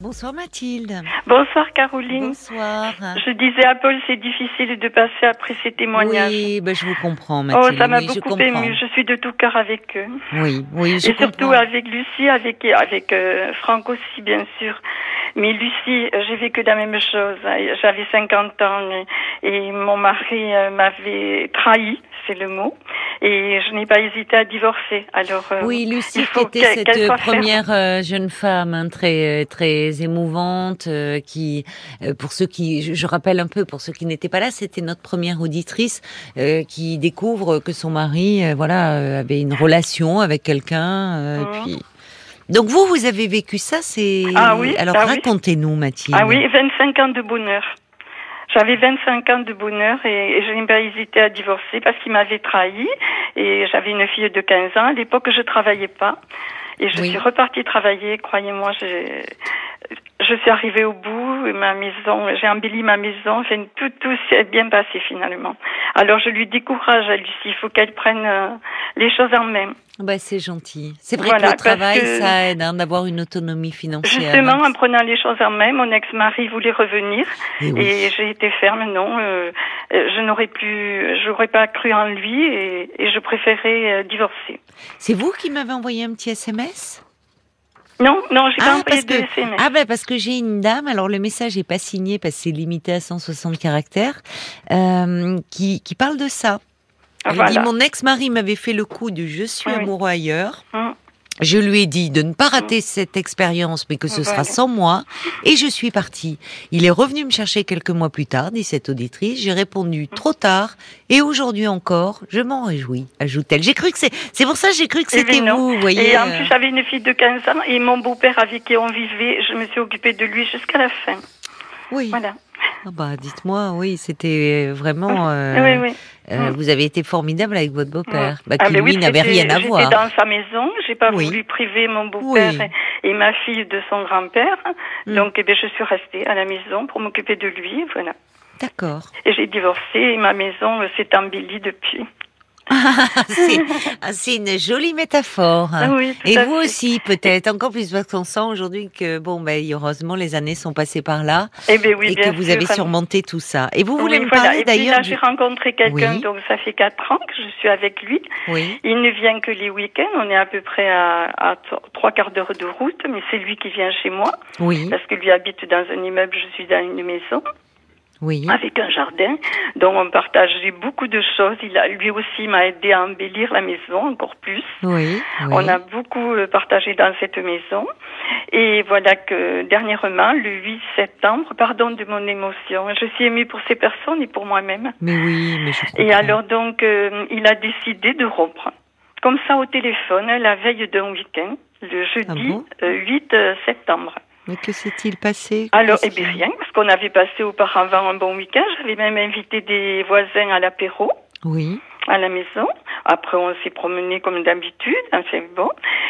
Bonsoir Mathilde. Bonsoir Caroline. Bonsoir. Je disais à Paul, c'est difficile de passer après ces témoignages. Oui, ben je vous comprends Mathilde. Oh, ça m'a Oui, je beaucoup comprends. ému. Je suis de tout cœur avec eux. Oui, oui, je Et surtout avec Lucie, avec, avec euh, Franck aussi, bien sûr. Mais Lucie, j'ai vécu la même chose. J'avais 50 ans et, et mon mari euh, m'avait trahi, c'est le mot. Et je n'ai pas hésité à divorcer. Alors, euh, Oui, Lucie, qui était cette première euh, jeune femme hein, très très émouvante, euh, qui, euh, pour ceux qui, je, rappelle un peu, pour ceux qui n'étaient pas là, c'était notre première auditrice euh, qui découvre que son mari, voilà, euh, avait une relation avec quelqu'un, et puis. Donc vous, vous avez vécu ça, c'est. Ah oui, Alors ah racontez-nous, Mathilde. Ah oui, 25 ans de bonheur. J'avais 25 ans de bonheur et, et je n'ai pas hésité à divorcer parce qu'il m'avait trahi et j'avais une fille de 15 ans. À l'époque, je travaillais pas et je Oui. suis repartie travailler. Croyez-moi, j'ai- je suis arrivée au bout. et Ma maison, j'ai embelli ma maison. Enfin, tout, tout s'est bien passé finalement. Alors, je lui dis courage à Lucie. Il faut qu'elle prenne euh, les choses en main. Bah, c'est gentil. C'est vrai Voilà, que le travail, que- ça aide hein, d'avoir une autonomie financière. Justement, en prenant les choses en main, mon ex-mari voulait revenir. Eh oui. Et j'ai été ferme, non. euh, euh, je n'aurais plus, j'aurais pas cru en lui et, et je préférais euh, divorcer. C'est vous qui m'avez envoyé un petit SMS Non, non, j'ai pas Ah, envoyé parce de SMS. ah ben parce que j'ai une dame, alors le message est pas signé parce que c'est limité à 160 caractères, euh, qui, qui parle de ça. Elle Voilà. dit mon ex-mari m'avait fait le coup du je suis Oui. amoureux ailleurs. Hum. Je lui ai dit de ne pas rater cette expérience, mais que ce Voilà. sera sans moi, et je suis partie. Il est revenu me chercher quelques mois plus tard, dit cette auditrice. J'ai répondu trop tard, et aujourd'hui encore, je m'en réjouis, ajoute-t-elle. J'ai cru que c'est, c'est pour ça que j'ai cru que Eh ben c'était non. vous, vous voyez. Et en euh. plus, j'avais une fille de 15 ans et mon beau-père avec qui on vivait, je me suis occupée de lui jusqu'à la fin. Oui. Voilà. Ah bah, dites-moi, oui, c'était vraiment. euh, oui, oui. euh, Mm. Vous avez été formidable avec votre beau-père, bah, Ah, qui ben oui, lui n'avait rien à voir. J'étais dans sa maison, j'ai pas Oui. voulu priver mon beau-père Oui. et ma fille de son grand-père. Mm. Donc, eh ben, je suis restée à la maison pour m'occuper de lui, voilà. D'accord. Et j'ai divorcé et ma maison euh, s'est embellie depuis. c'est une jolie métaphore. Ah oui, Et vous fait. aussi, peut-être, encore plus parce qu'on sent aujourd'hui que, bon, ben, heureusement, les années sont passées par là Eh ben oui, et bien que vous sûr. avez surmonté tout ça. Et vous voulez Oui, me voilà. parler puis d'ailleurs là, du... j'ai rencontré quelqu'un, donc ça fait quatre ans que je suis avec lui. Oui, Il ne vient que les week-ends. On est à peu près à, à t- trois quarts d'heure de route, mais c'est lui qui vient chez moi oui, parce que lui habite dans un immeuble, je suis dans une maison. Oui. avec un jardin. Donc on partageait beaucoup de choses. Il a, lui aussi m'a aidé à embellir la maison encore plus. Oui, oui. On a beaucoup euh, partagé dans cette maison. Et voilà que dernièrement, le 8 septembre, pardon de mon émotion, je suis émue pour ces personnes et pour moi-même. Mais oui, mais je comprends. Et alors donc, euh, il a décidé de rompre. Comme ça au téléphone, la veille d'un week-end, le jeudi Ah bon? euh, 8 septembre. Mais que s'est-il passé? Alors, eh bien, rien, parce qu'on avait passé auparavant un bon week-end. J'avais même invité des voisins à l'apéro Oui, à la maison. Après, on s'est promené comme d'habitude. Enfin, bon.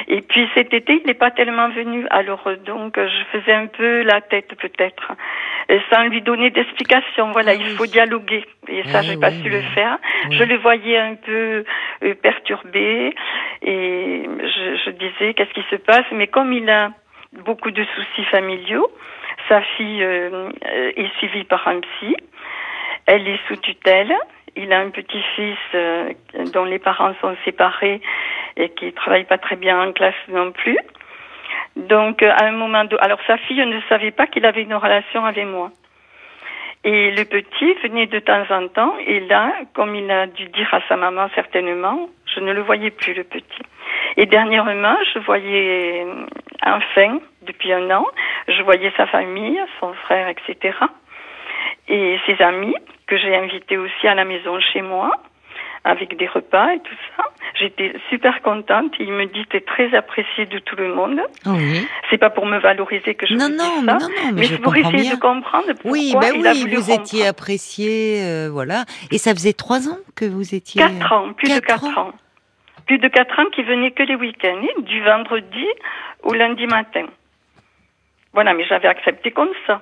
Et puis, cet été, il n'est pas tellement venu. Alors, donc, je faisais un peu la tête, peut-être, sans lui donner d'explication. Voilà, Ah il oui. faut dialoguer. Et ça, Eh j'ai pas oui, su oui. le faire. Oui. Je le voyais un peu euh, perturbé. Et je, je disais, qu'est-ce qui se passe? Mais comme il a beaucoup de soucis familiaux, sa fille euh, est suivie par un psy. Elle est sous tutelle. Il a un petit-fils euh, dont les parents sont séparés et qui travaille pas très bien en classe non plus. Donc, euh, à un moment, de... alors sa fille ne savait pas qu'il avait une relation avec moi. Et le petit venait de temps en temps, et là, comme il a dû dire à sa maman certainement, je ne le voyais plus, le petit. Et dernièrement, je voyais, euh, enfin, depuis un an, je voyais sa famille, son frère, etc. Et ses amis, que j'ai invités aussi à la maison chez moi, avec des repas et tout ça. J'étais super contente. Il me dit, t'es très apprécié de tout le monde. oui. C'est pas pour me valoriser que je Non, non, ça, mais non, non, mais, mais je c'est pour essayer bien. de comprendre pourquoi Oui, bah il a oui, voulu vous étiez apprécié, euh, voilà. Et ça faisait trois ans que vous étiez. Quatre ans, plus de Quatre quatre ans. Plus de quatre ans qui venaient que les week-ends, hein, du vendredi au lundi matin. Voilà, mais j'avais accepté comme ça.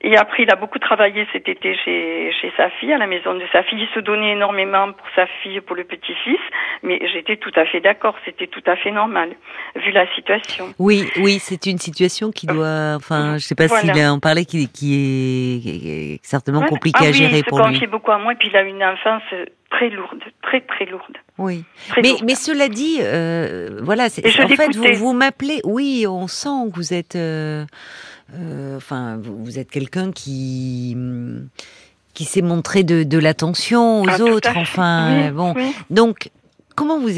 Et après, il a beaucoup travaillé cet été chez, chez sa fille, à la maison de sa fille. Il se donnait énormément pour sa fille, pour le petit-fils. Mais j'étais tout à fait d'accord. C'était tout à fait normal, vu la situation. Oui, oui, c'est une situation qui doit, enfin, je sais pas s'il en parlait, qui, qui est certainement compliquée ah à gérer pour lui. Il se beaucoup à moi, et puis il a une enfance très lourde, très très lourde. Oui. mais, mais cela dit, euh, voilà, c'est, en fait, vous, vous m'appelez, oui, on sent que vous êtes. Euh, euh, enfin, vous, êtes quelqu'un qui qui s'est montré de, de l'attention aux ah, autres. Enfin, bon, donc comment vous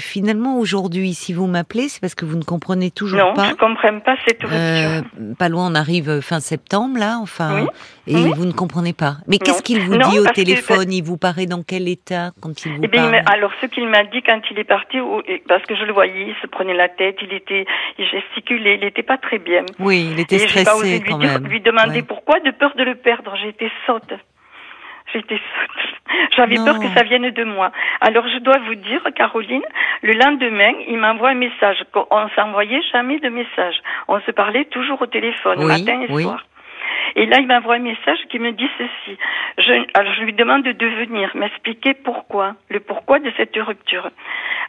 finalement aujourd'hui, si vous m'appelez, c'est parce que vous ne comprenez toujours pas. Non, je comprends pas cette euh, rupture. pas loin, on arrive euh, fin septembre là, enfin, et vous ne comprenez pas. Mais qu'est-ce qu'il vous dit au téléphone? Il vous paraît dans quel état quand il vous eh parle? Alors, ce qu'il m'a dit quand il est parti, parce que je le voyais, il se prenait la tête, il était, il gesticulait, il n'était pas très bien. Oui, il était stressé pas osé quand lui, même. lui demander pourquoi, de peur de le perdre. J'étais saute. J'étais J'avais peur que ça vienne de moi. Alors je dois vous dire, Caroline, le lendemain, il m'envoie un message. On s'envoyait jamais de message. On se parlait toujours au téléphone, matin et soir. Et là, il m'envoie un message qui me dit ceci. Je, alors, je lui demande de venir m'expliquer pourquoi, le pourquoi de cette rupture.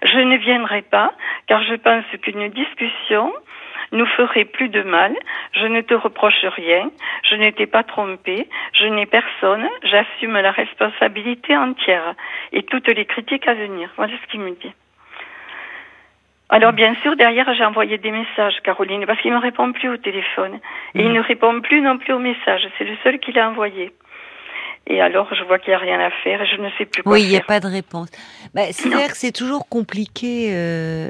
Je ne viendrai pas, car je pense qu'une discussion nous ferait plus de mal. Je ne te reproche rien. Je ne t'ai pas trompé. Je n'ai personne. J'assume la responsabilité entière et toutes les critiques à venir. Voilà ce qu'il me dit. Alors bien sûr, derrière, j'ai envoyé des messages, Caroline, parce qu'il ne me répond plus au téléphone. Et il mm. ne répond plus non plus aux messages. C'est le seul qu'il a envoyé. Et alors, je vois qu'il n'y a rien à faire et je ne sais plus quoi Oui, il n'y a pas de réponse. Bah, C'est-à-dire que c'est toujours compliqué. Euh,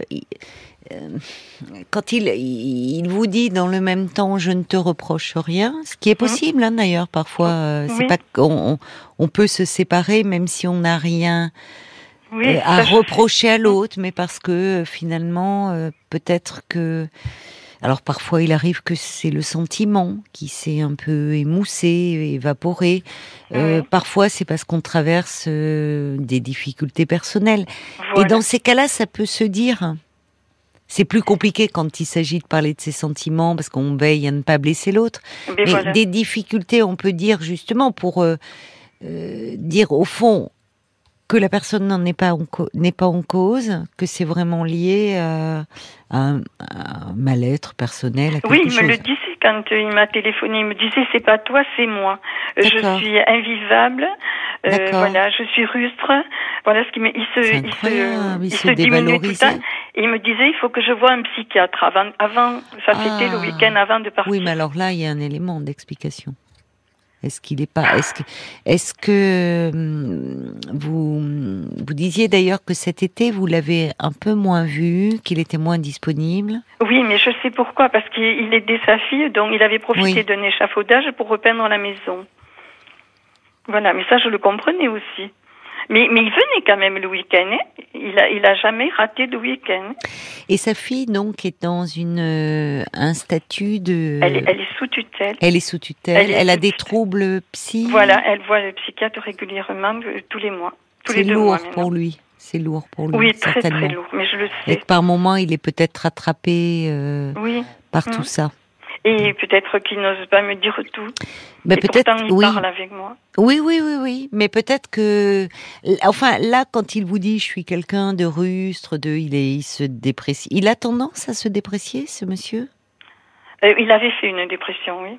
quand il, il vous dit dans le même temps je ne te reproche rien, ce qui est mmh. possible hein, d'ailleurs parfois, euh, c'est pas qu'on on peut se séparer même si on n'a rien euh, à reprocher à l'autre, mais parce que finalement peut-être que alors parfois il arrive que c'est le sentiment qui s'est un peu émoussé, évaporé. parfois c'est parce qu'on traverse des difficultés personnelles. Et dans ces cas-là, ça peut se dire. C'est plus compliqué quand il s'agit de parler de ses sentiments parce qu'on veille à ne pas blesser l'autre. Mais, des difficultés, on peut dire justement pour euh, euh, dire au fond que la personne n'en est pas n'est pas en cause, que c'est vraiment lié à, un, mal-être personnel. oui, il me le disait quand il m'a téléphoné. Il me disait c'est pas toi, c'est moi. Je suis invivable. Euh, voilà, je suis rustre. Voilà ce qui me, il se, il se, il se, diminue tout le temps. Et il me disait, il faut que je voie un psychiatre avant, avant, ça c'était le ah. week-end avant de partir. Oui, mais alors là, il y a un élément d'explication. Est-ce qu'il est pas, est-ce que, est-ce que hum, vous, vous disiez d'ailleurs que cet été vous l'avez un peu moins vu, qu'il était moins disponible? Oui, mais je sais pourquoi, parce qu'il aidait sa fille, donc il avait profité d'un échafaudage pour repeindre la maison. Voilà, mais ça je le comprenais aussi. Mais, mais il venait quand même le week-end. Hein. Il a, il a jamais raté le week-end. Et sa fille, donc, est dans une, euh, un statut de. Elle est, elle est sous tutelle. Elle est sous tutelle. Elle, a des troubles psy. Voilà, elle voit le psychiatre régulièrement euh, tous les mois. C'est lourd pour lui. C'est lourd pour lui. Oui, très très lourd. Mais je le sais. Et par moment, il est peut-être rattrapé euh, oui. par tout mmh. ça. Et peut-être qu'il n'ose pas me dire tout. Mais peut-être il oui. parle avec moi. Oui, oui, oui, oui. Mais peut-être que, enfin, là, quand il vous dit, je suis quelqu'un de rustre, de, il est, il se déprécie. Il a tendance à se déprécier, ce monsieur? Euh, il avait fait une dépression, oui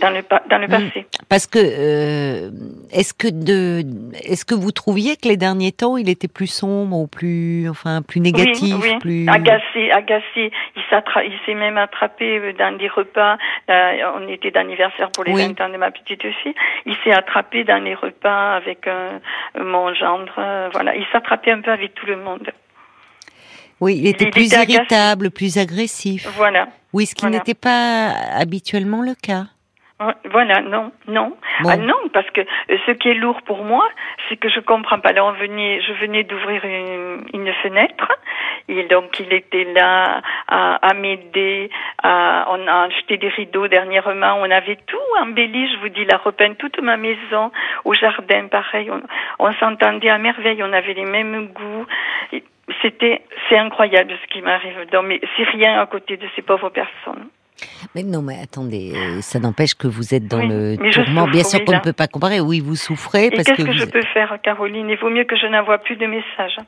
dans le, dans le passé. Parce que euh, est-ce que de est-ce que vous trouviez que les derniers temps il était plus sombre ou plus enfin plus négatif, oui, oui. plus agacé, agacé. Il s'est même attrapé euh, dans des repas. on était d'anniversaire pour les 20 ans de ma petite fille. Il s'est attrapé dans les repas avec euh, mon gendre. voilà, il s'attrapait un peu avec tout le monde. Oui, il était plus irritable, plus agressif. Voilà. Oui, ce qui n'était pas habituellement le cas. Voilà, non, non. Ah non, parce que euh, ce qui est lourd pour moi, c'est que je comprends pas. Là, on venait, je venais d'ouvrir une, une, fenêtre, et donc il était là à, à m'aider. On a acheté des rideaux dernièrement. On avait tout embelli. Je vous dis, la repeint toute ma maison, au jardin, pareil. On, on s'entendait à merveille. On avait les mêmes goûts. C'était, c'est incroyable ce qui m'arrive. mais c'est rien à côté de ces pauvres personnes. Mais non, mais attendez, euh, ça n'empêche que vous êtes dans Oui, le tourment. Bien sûr qu'on ne peut pas comparer. Oui, vous souffrez Et parce qu'est-ce que que, vous... je peux faire, Caroline? Il vaut mieux que je n'envoie plus de messages.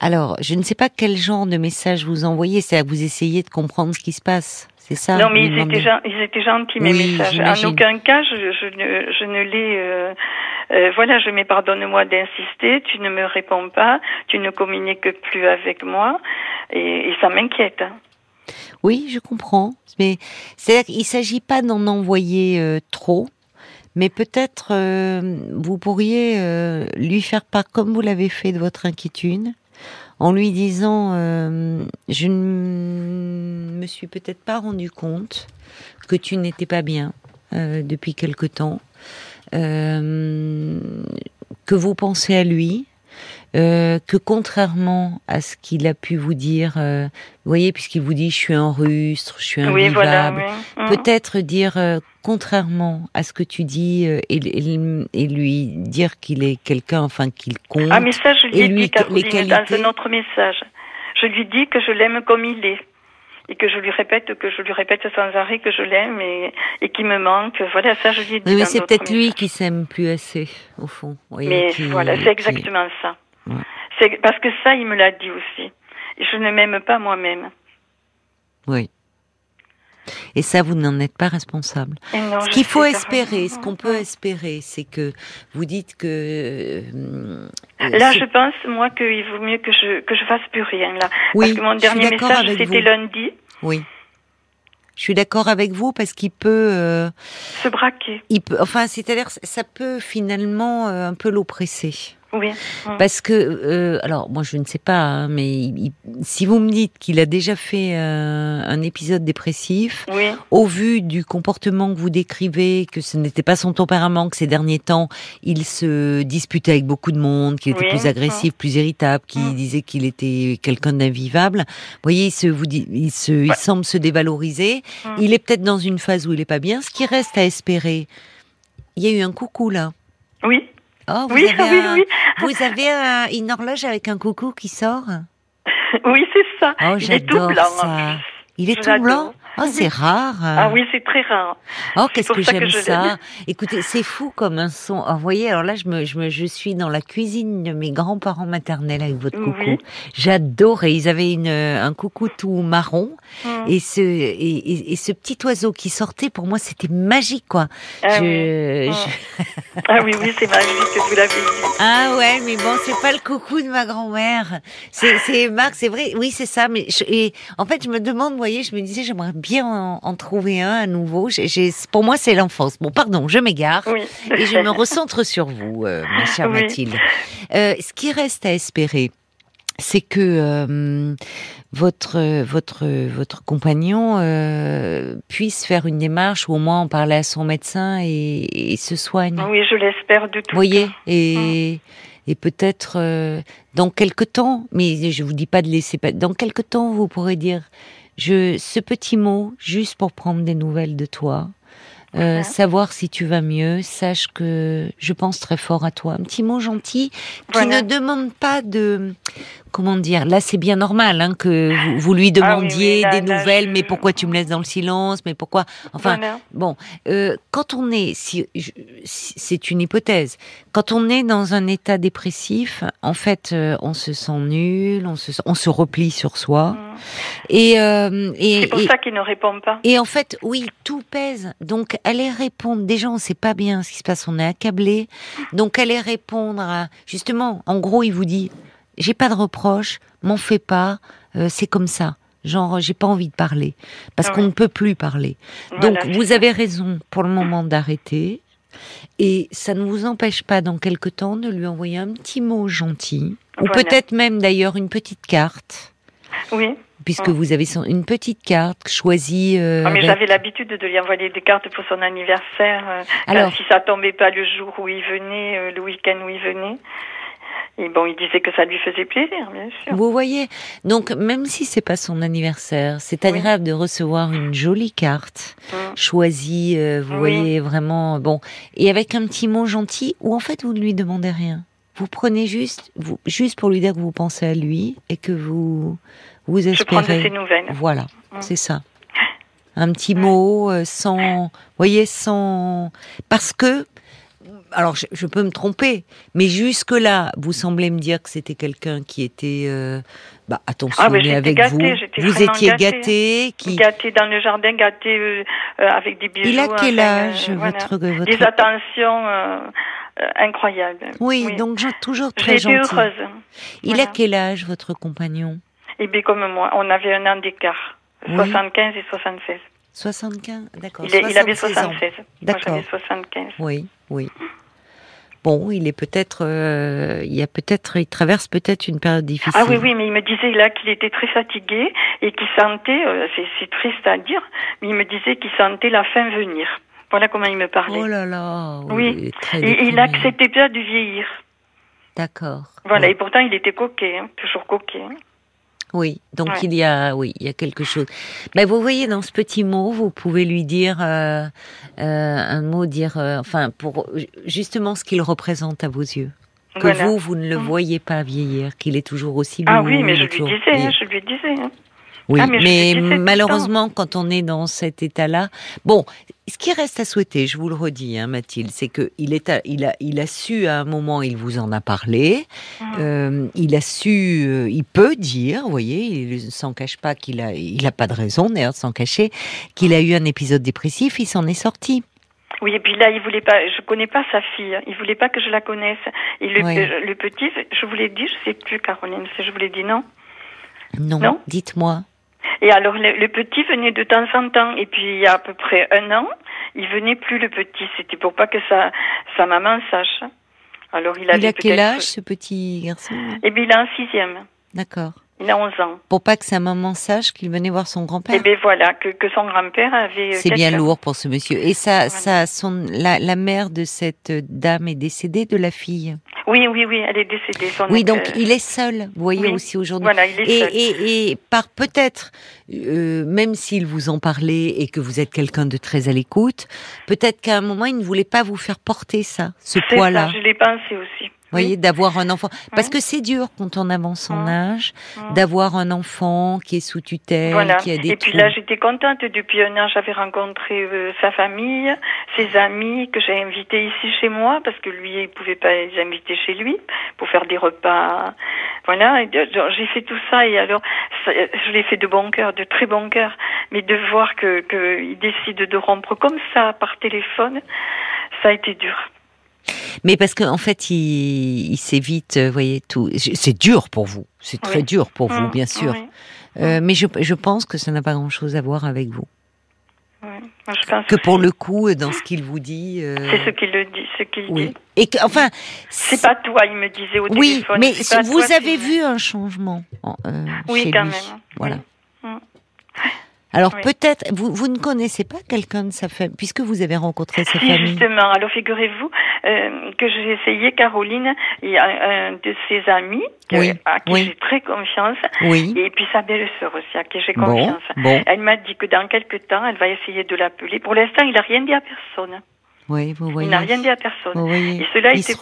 Alors, je ne sais pas quel genre de message vous envoyez. C'est à vous essayer de comprendre ce qui se passe. C'est ça? Non, mais ils étaient, gen- ils étaient gentils, mes Oui, messages. En aucun cas, je, je ne, je ne les... euh, euh, voilà, je mets pardonne-moi d'insister, tu ne me réponds pas, tu ne communiques plus avec moi, et, et ça m'inquiète. hein. Oui, je comprends. Mais c'est-à-dire qu'il s'agit pas d'en envoyer euh, trop, mais peut-être euh, vous pourriez euh, lui faire part, comme vous l'avez fait, de votre inquiétude, en lui disant je ne me suis peut-être pas rendu compte que tu n'étais pas bien depuis quelque temps, que vous pensez à lui. Euh, que contrairement à ce qu'il a pu vous dire, euh, vous voyez, puisqu'il vous dit je suis un rustre, je suis Oui, voilà. oui. Mhm. peut-être dire euh, contrairement à ce que tu dis euh, et, et- et lui dire qu'il est quelqu'un, enfin qu'il compte. Ah, mais ça, je lui ai dit, Caroline, dans qualités- un autre message. Je lui dis que je l'aime comme il est. Et que je lui répète, que je lui répète sans arrêt que je l'aime et, et qu'il me manque. Voilà, ça, je lui ai dit. oui, mais c'est peut-être lui qui s'aime plus assez, au fond. Voyez, Mais qui- voilà, c'est exactement ça. Ouais. C'est parce que ça, il me l'a dit aussi. Je ne m'aime pas moi-même. Oui. Et ça, vous n'en êtes pas responsable. Non, Ce qu'il faut espérer, ce qu'on peut espérer, c'est que vous dites que. euh, Là, je pense, moi, qu'il vaut mieux que je, que je fasse plus rien, là. Oui, Parce que mon dernier message, c'était lundi, Oui. Je suis d'accord avec vous parce qu'il peut, euh, se braquer. il peut, enfin, c'est-à-dire, ça peut finalement euh, un peu l'oppresser. Oui. Mm. Parce que, euh, alors moi je ne sais pas, hein, mais il- si vous me dites qu'il a déjà fait euh, un épisode dépressif, Oui. au vu du comportement que vous décrivez, que ce n'était pas son tempérament, que ces derniers temps il se disputait avec beaucoup de monde, qu'il était Oui, plus agressif, plus irritable, qu'il Mm. disait qu'il était quelqu'un d'invivable. Vous voyez, il se, vous dit, il se, il semble se dévaloriser. Mm. Il est peut-être dans une phase où il est pas bien. Ce qui reste à espérer, il y a eu un coucou là. Oui. Oh, vous Oui, avez oui, un- oui. vous avez un- une horloge avec un coucou qui sort? Oui, c'est ça. Oh, il est tout j'adore blanc. ça. Il est tout l'adore. Oh, c'est rare. Ah oui, c'est très rare. Oh, qu'est-ce que ça que j'aime ça. Écoutez, c'est fou comme un son. Oh, vous voyez, alors là, je me, je me, je suis dans la cuisine de mes grands-parents maternels avec votre coucou. Oui. J'adorais. Ils avaient une, un coucou tout marron. Mm. Et ce, et, et- et ce petit oiseau qui sortait, pour moi, c'était magique, quoi. Ah, Je- oui. je- Ah oui, oui, c'est magique que vous l'avez dit. Ah ouais, mais bon, c'est pas le coucou de ma grand-mère. C'est, c'est Marc, c'est vrai. Oui, c'est ça. Mais je- et en fait, je me demande, vous voyez, je me disais, j'aimerais bien en, en trouver un à nouveau. Pour moi, c'est l'enfance. Bon, pardon, je m'égare. Oui. Et je me recentre sur vous, euh, ma chère Oui. Mathilde. Euh, ce qui reste à espérer, c'est que euh, votre votre votre compagnon euh, puisse faire une démarche ou au moins en parler à son médecin et, et se soigne. Oui, je l'espère de tout. Vous voyez et et peut-être euh, dans quelque temps, mais je vous dis pas de laisser pas. Dans quelque temps, vous pourrez dire je ce petit mot juste pour prendre des nouvelles de toi. Euh, savoir si tu vas mieux, sache que je pense très fort à toi. Un petit mot gentil qui Voilà. ne demande pas de comment dire. Là, c'est bien normal hein, que vous, vous lui Ah oui, demandiez oui, là, des là, nouvelles. je- Mais pourquoi tu me laisses dans le silence Mais pourquoi Enfin, Voilà. Bon, euh, quand on est, si, c'est une hypothèse, quand on est dans un état dépressif, en fait, euh, on se sent nul, on se, on se replie sur soi, Mm. et euh, et, C'est pour et, ça qu'il ne répond pas. et en fait, oui, tout pèse. Donc, aller répondre. Déjà, on sait pas bien ce qui se passe, on est accablé. Donc, aller répondre à, justement, en gros, il vous dit, j'ai pas de reproche, m'en fais pas, euh, c'est comme ça. Genre, j'ai pas envie de parler parce Ah qu'on ne peut plus parler. Donc, vous avez raison pour le moment d'arrêter. Et ça ne vous empêche pas, dans quelque temps, de lui envoyer un petit mot gentil. Ou peut-être même, d'ailleurs, une petite carte. Oui. Puisque Mm. vous avez une petite carte choisie. euh, Ah, mais avec- j'avais l'habitude de lui envoyer des cartes pour son anniversaire. euh, Alors- si ça tombait pas le jour où il venait, euh, le week-end où il venait. Et bon, il disait que ça lui faisait plaisir, bien sûr. Vous voyez, donc même si c'est pas son anniversaire, c'est Oui. agréable de recevoir une jolie carte Mm. choisie. euh, vous Oui. voyez vraiment bon, et avec un petit mot gentil où en fait vous ne lui demandez rien. Vous prenez juste, vous, juste pour lui dire que vous pensez à lui et que vous vous Je prends de espérez. ses nouvelles. Voilà, Mm. c'est ça. un petit mot, euh, sans, voyez, sans, parce que, alors je, peux me tromper, mais jusque là, vous semblez me dire que c'était quelqu'un qui était, euh, bah, attention, ah, avec vous, vous étiez gâté, qui gâté dans le jardin, gâté euh, avec des bijoux. Il a quel âge votre, votre, Des attentions incroyables. Oui, donc toujours très gentil. heureuse. Il a quel âge votre compagnon? Eh bien comme moi, on avait un an d'écart. 75 et 76. 75, d'accord. Il, il, avait 76. D'accord. 75. Oui, oui. Bon, il est peut-être, euh, il y a peut-être, il traverse peut-être une période difficile. Ah oui, oui, mais il me disait là qu'il était très fatigué et qu'il sentait, euh, c'est triste à dire, mais il me disait qu'il sentait la fin venir. Voilà comment il me parlait. Oh là là. Oui. Et il acceptait pas de vieillir. D'accord. Voilà, et pourtant il était coquet, hein, toujours coquet. Hein. Oui, donc il y a, oui, il y a quelque chose. Mais vous voyez dans ce petit mot, vous pouvez lui dire euh, euh, un mot, dire, euh, enfin, pour justement ce qu'il représente à vos yeux. Que vous, vous ne le mm. voyez pas vieillir, qu'il est toujours aussi beau. Ah oui, mais je lui disais, hein, je lui disais. Hein. Oui, ah, mais, malheureusement, quand on est dans cet état-là, bon, ce qui reste à souhaiter, je vous le redis, hein, Mathilde, c'est que il est, il a, il a su à un moment, il vous en a parlé, mmh. euh, il a su, euh, il peut dire, vous voyez, il ne s'en cache pas qu'il a, il a pas de raison d'ailleurs de s'en cacher, qu'il a eu un épisode dépressif, il s'en est sorti. Oui, et puis là, il voulait pas. Je connais pas sa fille. Il voulait pas que je la connaisse. Et le, le petit, je vous l'ai dit, je sais plus, Caroline, je vous l'ai dit non? Non. non? Dites-moi. Et alors le, petit venait de temps en temps. Et puis il y a à peu près un an, il venait plus le petit. C'était pour pas que sa, sa maman sache. Alors il, avait il a quel âge ce petit garçon? Eh bien il est en sixième. D'accord. Il a 11 ans. Pour pas que sa maman sache qu'il venait voir son grand-père. Eh bien voilà, que, que son grand-père avait. C'est bien lourd pour ce monsieur. Et ça, ça, son, la, la mère de cette dame est décédée de la fille. Oui, oui, oui, elle est décédée. oui, donc il est seul, vous voyez aussi aujourd'hui. Voilà, il est et, seul. Et, et par peut-être, euh, même s'il vous en parlait et que vous êtes quelqu'un de très à l'écoute, peut-être qu'à un moment il ne voulait pas vous faire porter ça, ce poids-là. Je l'ai pensé aussi voyez, d'avoir un enfant. Parce que c'est dur quand on avance en âge, d'avoir un enfant qui est sous tutelle, qui a des Et puis là, j'étais contente. Depuis un an, j'avais rencontré euh, sa famille, ses amis que j'ai invités ici chez moi parce que lui, il pouvait pas les inviter chez lui pour faire des repas. Voilà, j'ai fait tout ça et alors je l'ai fait de bon cœur, de très bon cœur. Mais de voir que qu'il décide de rompre comme ça par téléphone, ça a été dur. Mais parce qu'en en fait, il, il s'évite, vous voyez, tout. C'est dur pour vous. C'est très dur pour vous, mmh, bien sûr. Euh, mais je, je, pense que ça n'a pas grand-chose à voir avec vous. Je pense que pour le coup, dans ce qu'il vous dit. Euh... C'est ce qu'il dit, ce qu'il oui. dit. Et que, enfin. C'est pas toi, il me disait au oui, téléphone. Oui, mais vous avez vu un changement. Euh, oui, chez quand lui. même. Voilà. Alors peut-être, vous, vous ne connaissez pas quelqu'un de sa famille, puisque vous avez rencontré sa si, famille. Justement, alors figurez-vous euh, que j'ai essayé, Caroline, il y a un de ses amis à qui j'ai très confiance, oui. et puis sa belle-sœur aussi à qui j'ai confiance. Bon, Elle m'a dit que dans quelques temps, elle va essayer de l'appeler. Pour l'instant, il n'a rien dit à personne. Oui, vous voyez. Il n'a rien dit à personne. Et cela il se.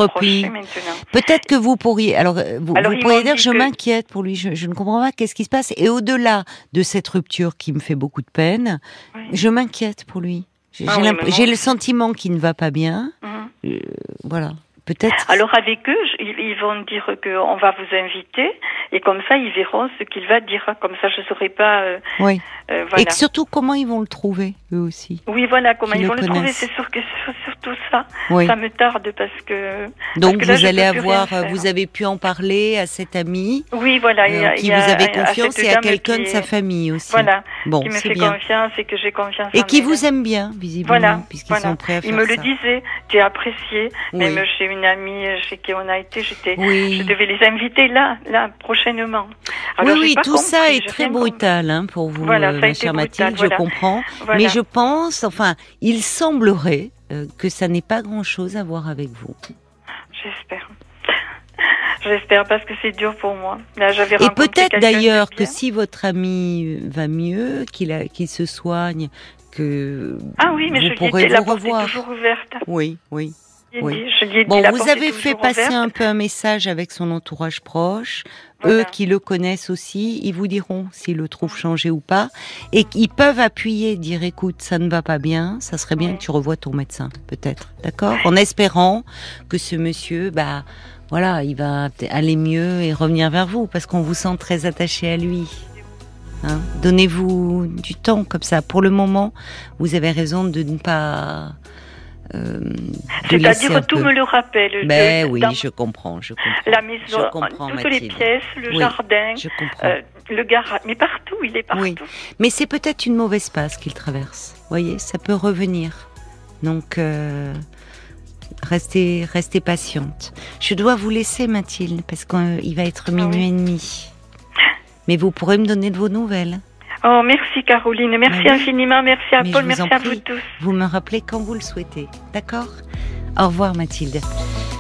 Peut-être que vous pourriez. Alors, euh, vous, vous pourriez dire, je m'inquiète pour lui. Je, je, ne comprends pas qu'est-ce qui se passe. Et au-delà de cette rupture qui me fait beaucoup de peine, oui. je m'inquiète pour lui. J'ai Ah oui, le sentiment qu'il ne va pas bien. Mhm. Euh, voilà. Peut-être. Alors avec eux, ils ils vont dire qu'on va vous inviter et comme ça ils verront ce qu'il va dire. Comme ça je ne saurais pas. euh, Oui. euh, voilà. Et surtout, comment ils vont le trouver, eux aussi. Oui, voilà comment ils vont le trouver. C'est sûr que surtout ça. Oui. Ça me tarde parce que. Donc que là, vous allez avoir, vous avez pu en parler à cet ami Oui, voilà. euh, a, qui y vous a avez confiance et à quelqu'un de sa famille aussi. Voilà. Bon, qui me c'est fait bien. confiance et que j'ai confiance Et en qui vous aime bien, visiblement, Voilà, puisqu'ils voilà. sont prêts à faire Il me le ça. disait, tu es apprécié. Oui. Même chez une amie chez qui on a été, j'étais, Oui. je devais les inviter là, là, prochainement. Oui, Alors, oui, pas tout ça est très brutal hein, pour vous, Voilà, euh, ma chère Mathilde, voilà. je comprends. Voilà. Mais je pense, enfin, il semblerait euh, que ça n'ait pas grand-chose à voir avec vous. J'espère. J'espère parce que c'est dur pour moi. Là, j'avais Et peut-être d'ailleurs que si votre ami va mieux, qu'il se soigne, que Ah oui, mais vous je pourrez la vous revoir. toujours ouverte. Oui, oui. Oui. dit- Bon, vous avez fait passer ouverte. un peu un message avec son entourage proche. eux qui le connaissent aussi, ils vous diront s'ils le trouvent changé ou pas. Et ils peuvent appuyer, dire écoute, ça ne va pas bien, ça serait bien que tu revoies ton médecin, peut-être. D'accord? En espérant que ce monsieur, bah, voilà, il va aller mieux et revenir vers vous parce qu'on vous sent très attaché à lui. Hein? Donnez-vous du temps comme ça. Pour le moment, vous avez raison de ne pas. Euh, C'est-à-dire tout me le rappelle. Ben oui, je comprends, je comprends. La maison, toutes les pièces, le jardin, je. Euh, le garage, mais partout, il est partout. Oui. Mais c'est peut-être une mauvaise passe qu'il traverse. Voyez, ça peut revenir. Donc, euh, restez, restez patiente. Je dois vous laisser, Mathilde, parce qu'il va être ah minuit et demi. Mais vous pourrez me donner de vos nouvelles. Oh, merci Caroline, merci infiniment, merci à Paul, merci à vous tous. Vous me rappelez quand vous le souhaitez, d'accord? Au revoir Mathilde.